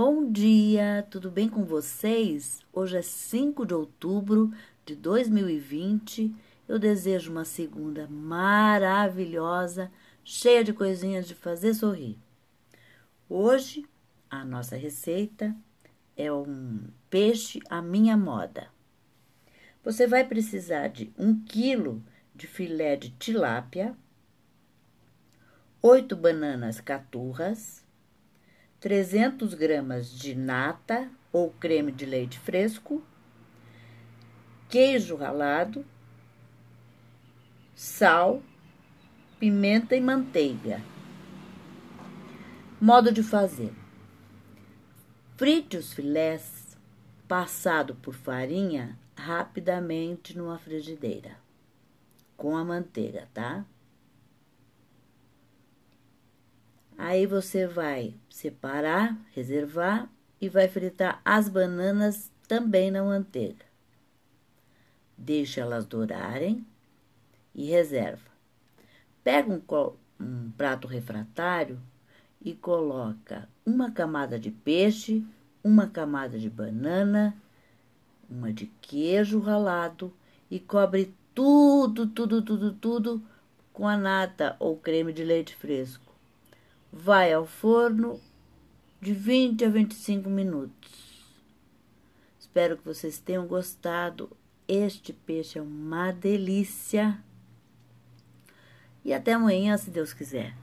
Bom dia, tudo bem com vocês? Hoje é 5 de outubro de 2020. Eu desejo uma segunda maravilhosa, cheia de coisinhas de fazer sorrir. Hoje, a nossa receita é um peixe à minha moda. Você vai precisar de 1 quilo de filé de tilápia, 8 bananas caturras, 300 gramas de nata ou creme de leite fresco, queijo ralado, sal, pimenta e manteiga. Modo de fazer: frite os filés passado por farinha rapidamente numa frigideira com a manteiga, tá? Aí você vai separar, reservar e vai fritar as bananas também na manteiga. Deixa elas dourarem e reserva. Pega um, um prato refratário e coloca uma camada de peixe, uma camada de banana, uma de queijo ralado e cobre tudo, tudo, tudo, tudo com a nata ou creme de leite fresco vai ao forno de 20 a 25 minutos. Espero que vocês tenham gostado. Este peixe é uma delícia. E até amanhã, se Deus quiser.